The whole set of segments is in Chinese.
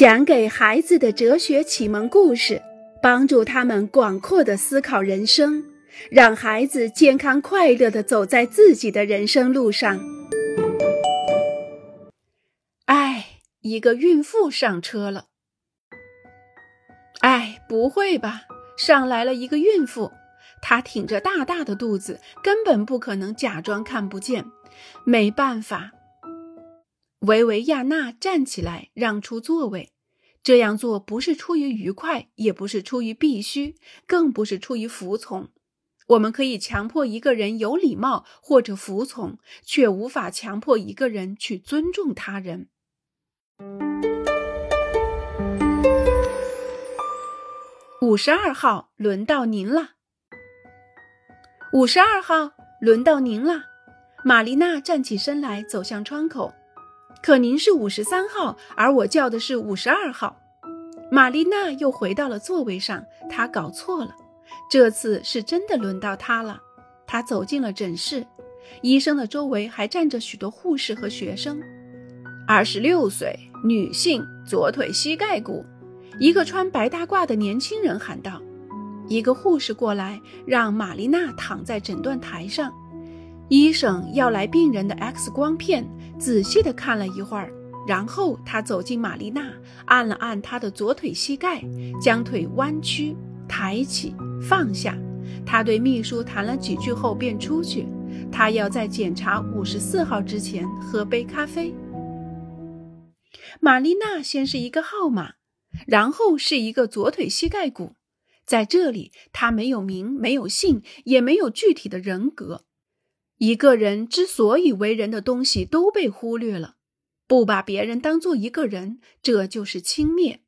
讲给孩子的哲学启蒙故事，帮助他们广阔的思考人生，让孩子健康快乐的走在自己的人生路上。哎，一个孕妇上车了。哎，不会吧？上来了一个孕妇，她挺着大大的肚子，根本不可能假装看不见。没办法。维维亚娜站起来，让出座位。这样做不是出于愉快，也不是出于必须，更不是出于服从。我们可以强迫一个人有礼貌或者服从，却无法强迫一个人去尊重他人。五十二号，轮到您了。五十二号，轮到您了。玛丽娜站起身来，走向窗口。可您是五十三号，而我叫的是五十二号。玛丽娜又回到了座位上，她搞错了，这次是真的轮到她了。她走进了诊室，医生的周围还站着许多护士和学生。二十六岁，女性，左腿膝盖骨。一个穿白大褂的年轻人喊道。一个护士过来，让玛丽娜躺在诊断台上。医生要来病人的 X 光片，仔细地看了一会儿，然后他走进玛丽娜，按了按她的左腿膝盖，将腿弯曲、抬起、放下。他对秘书谈了几句后便出去。他要在检查五十四号之前喝杯咖啡。玛丽娜先是一个号码，然后是一个左腿膝盖骨。在这里，他没有名，没有姓，也没有具体的人格。一个人之所以为人的东西都被忽略了，不把别人当做一个人，这就是轻蔑。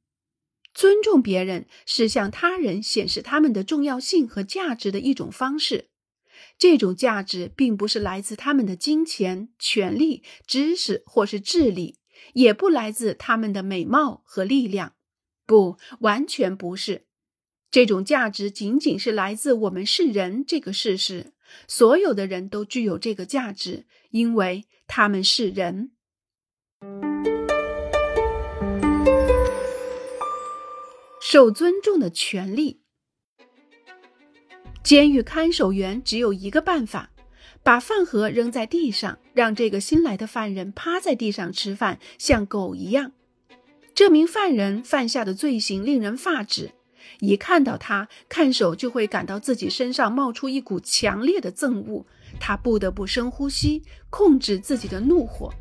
尊重别人是向他人显示他们的重要性和价值的一种方式。这种价值并不是来自他们的金钱、权力、知识或是智力，也不来自他们的美貌和力量，不，完全不是。这种价值仅仅是来自我们是人这个事实。所有的人都具有这个价值，因为他们是人。受尊重的权利。监狱看守员只有一个办法：把饭盒扔在地上，让这个新来的犯人趴在地上吃饭，像狗一样。这名犯人犯下的罪行令人发指。一看到他，看守就会感到自己身上冒出一股强烈的憎恶，他不得不深呼吸，控制自己的怒火。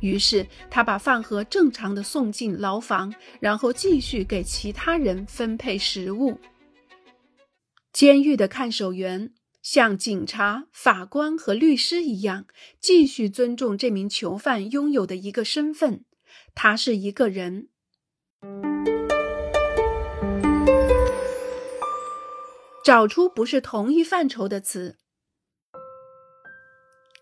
于是他把饭盒正常的送进牢房，然后继续给其他人分配食物。监狱的看守员像警察、法官和律师一样，继续尊重这名囚犯拥有的一个身份，他是一个人。找出不是同一范畴的词。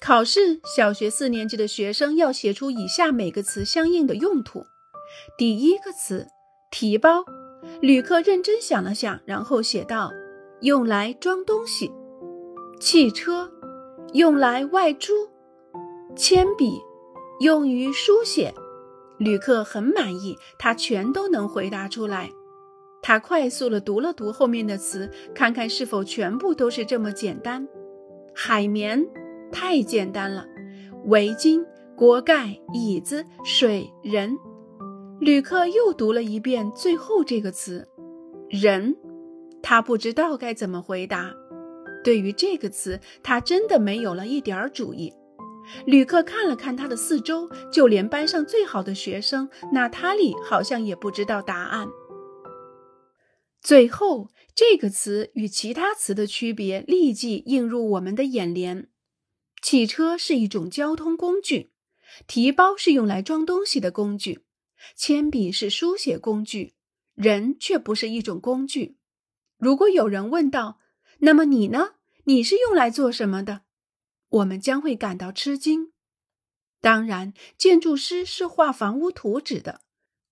考试，小学四年级的学生要写出以下每个词相应的用途。第一个词，提包。旅客认真想了想，然后写道：用来装东西。汽车，用来外出。铅笔，用于书写。旅客很满意，他全都能回答出来。他快速地读了读后面的词，看看是否全部都是这么简单。海绵太简单了，围巾、锅盖、椅子、水、人。旅客又读了一遍最后这个词“人”，他不知道该怎么回答。对于这个词，他真的没有了一点主意。旅客看了看他的四周，就连班上最好的学生娜塔莉好像也不知道答案。最后，这个词与其他词的区别立即映入我们的眼帘。汽车是一种交通工具，提包是用来装东西的工具，铅笔是书写工具，人却不是一种工具。如果有人问道：“那么你呢？你是用来做什么的？”我们将会感到吃惊。当然，建筑师是画房屋图纸的。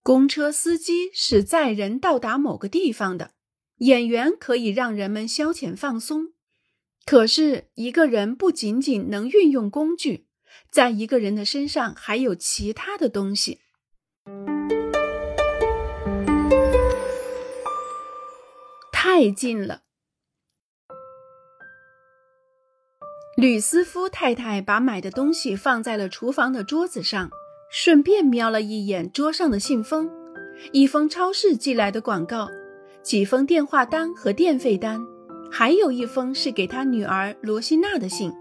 公车司机是载人到达某个地方的演员可以让人们消遣放松。可是一个人不仅仅能运用工具在一个人的身上还有其他的东西。太近了。吕斯夫太太把买的东西放在了厨房的桌子上顺便瞄了一眼桌上的信封：一封超市寄来的广告，几封电话单和电费单，还有一封是给他女儿罗西娜的信。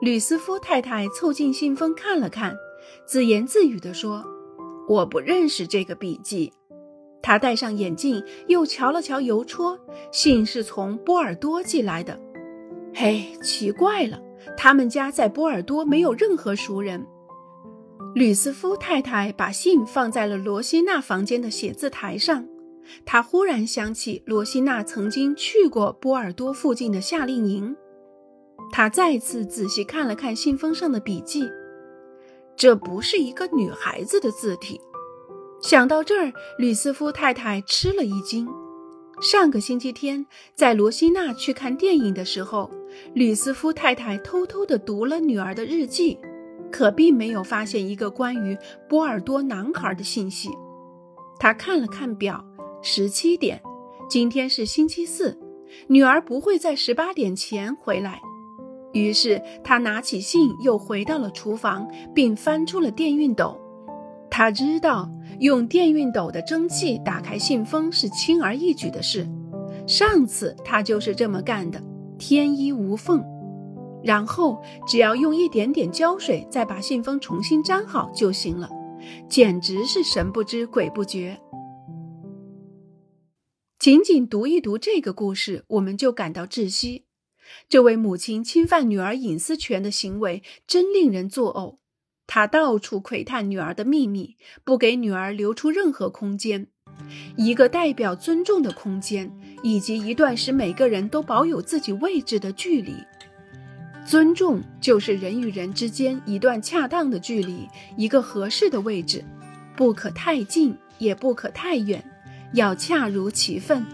吕斯夫太太凑近信封看了看，自言自语地说：“我不认识这个笔记。”他戴上眼镜，又瞧了瞧邮戳，信是从波尔多寄来的。嘿，奇怪了，他们家在波尔多没有任何熟人。吕斯夫太太把信放在了罗西娜房间的写字台上。她忽然想起罗西娜曾经去过波尔多附近的夏令营。她再次仔细看了看信封上的笔记，这不是一个女孩子的字体。想到这儿，吕斯夫太太吃了一惊。上个星期天，在罗西娜去看电影的时候，吕斯夫太太偷偷地读了女儿的日记，可并没有发现一个关于波尔多男孩的信息。他看了看表，十七点，今天是星期四，女儿不会在十八点前回来。于是他拿起信，又回到了厨房，并翻出了电熨斗。他知道。用电熨斗的蒸汽打开信封是轻而易举的事，上次他就是这么干的，天衣无缝。然后只要用一点点胶水，再把信封重新粘好就行了，简直是神不知鬼不觉。仅仅读一读这个故事，我们就感到窒息。这位母亲侵犯女儿隐私权的行为真令人作呕。她到处窥探女儿的秘密，不给女儿留出任何空间，一个代表尊重的空间，以及一段使每个人都保有自己位置的距离。尊重就是人与人之间一段恰当的距离，一个合适的位置，不可太近，也不可太远，要恰如其分。